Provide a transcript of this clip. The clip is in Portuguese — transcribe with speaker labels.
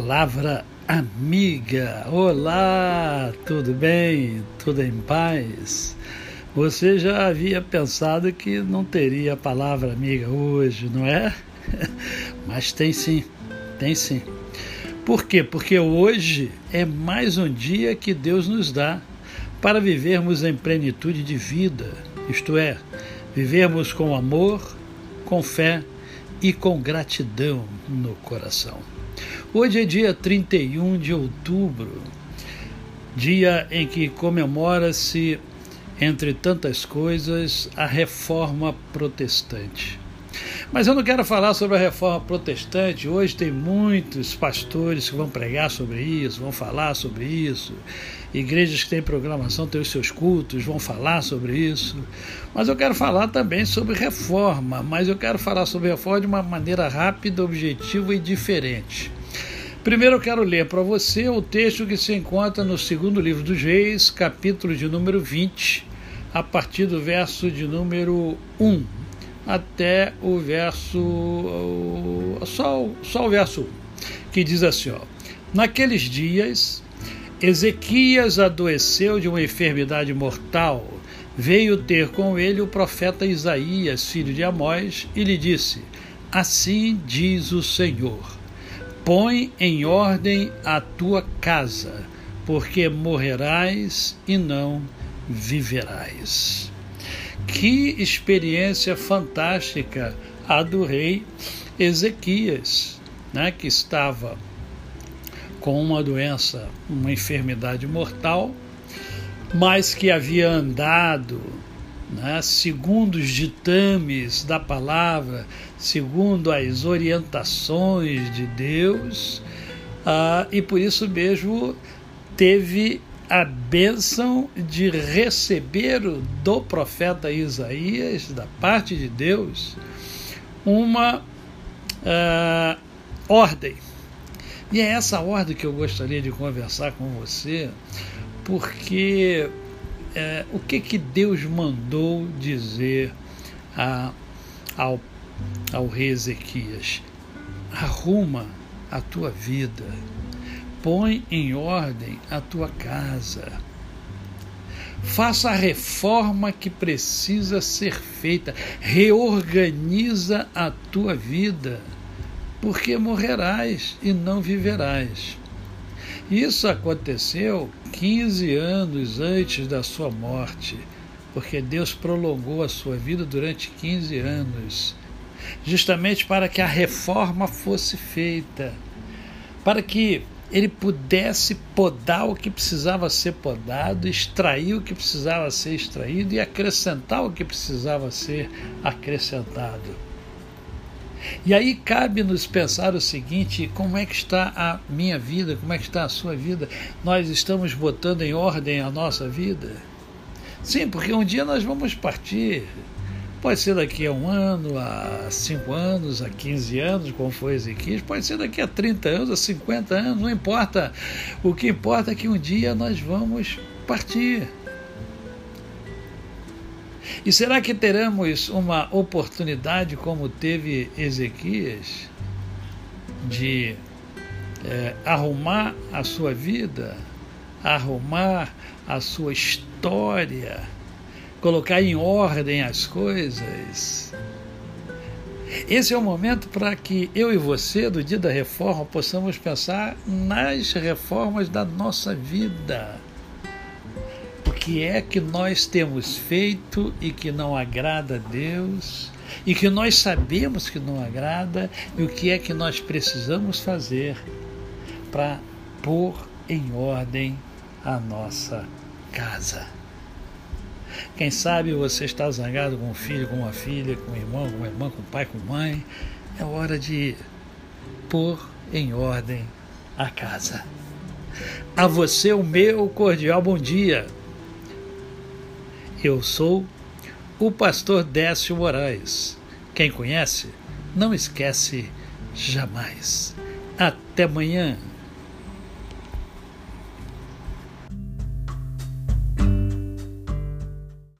Speaker 1: Palavra amiga. Olá, tudo bem? Tudo em paz? Você já havia pensado que não teria a palavra amiga hoje, não é? Mas tem sim, tem sim. Por quê? Porque hoje é mais um dia que Deus nos dá para vivermos em plenitude de vida, isto é, vivermos com amor, com fé e com gratidão no coração. Hoje é dia 31 de outubro, dia em que comemora-se, entre tantas coisas, a reforma protestante. Mas eu não quero falar sobre a reforma protestante. Hoje tem muitos pastores que vão pregar sobre isso, vão falar sobre isso. Igrejas que têm programação têm os seus cultos, vão falar sobre isso. Mas eu quero falar também sobre reforma, mas eu quero falar sobre reforma de uma maneira rápida, objetiva e diferente. Primeiro eu quero ler para você o texto que se encontra no segundo livro dos Reis, capítulo de número 20, a partir do verso de número 1 até o verso. só, só o verso 1, que diz assim: ó, Naqueles dias, Ezequias adoeceu de uma enfermidade mortal. Veio ter com ele o profeta Isaías, filho de Amós, e lhe disse: Assim diz o Senhor Põe em ordem a tua casa, porque morrerás e não viverás. Que experiência fantástica a do rei Ezequias, né, que estava com uma doença, uma enfermidade mortal, mas que havia andado né, segundo os ditames da palavra, segundo as orientações de Deus, ah, e por isso mesmo teve a bênção de receber do profeta Isaías, da parte de Deus, uma ah, ordem. E é essa ordem que eu gostaria de conversar com você, porque é, o que, que Deus mandou dizer a, ao, ao rei Ezequias? Arruma a tua vida, põe em ordem a tua casa, faça a reforma que precisa ser feita, reorganiza a tua vida, porque morrerás e não viverás. Isso aconteceu 15 anos antes da sua morte, porque Deus prolongou a sua vida durante 15 anos, justamente para que a reforma fosse feita, para que ele pudesse podar o que precisava ser podado, extrair o que precisava ser extraído e acrescentar o que precisava ser acrescentado. E aí cabe-nos pensar o seguinte: como é que está a minha vida, como é que está a sua vida? Nós estamos botando em ordem a nossa vida? Sim, porque um dia nós vamos partir. Pode ser daqui a um ano, a cinco anos, a 15 anos, como foi Ezequiel, pode ser daqui a 30 anos, a 50 anos, não importa. O que importa é que um dia nós vamos partir. E será que teremos uma oportunidade, como teve Ezequias, de é, arrumar a sua vida, arrumar a sua história, colocar em ordem as coisas? Esse é o momento para que eu e você, do dia da reforma, possamos pensar nas reformas da nossa vida que é que nós temos feito e que não agrada a Deus, e que nós sabemos que não agrada, e o que é que nós precisamos fazer para pôr em ordem a nossa casa. Quem sabe você está zangado com um filho, com uma filha, com um irmão, com uma irmã, com um pai, com mãe. É hora de pôr em ordem a casa. A você o meu cordial bom dia. Eu sou o pastor Décio Moraes. Quem conhece, não esquece jamais. Até amanhã.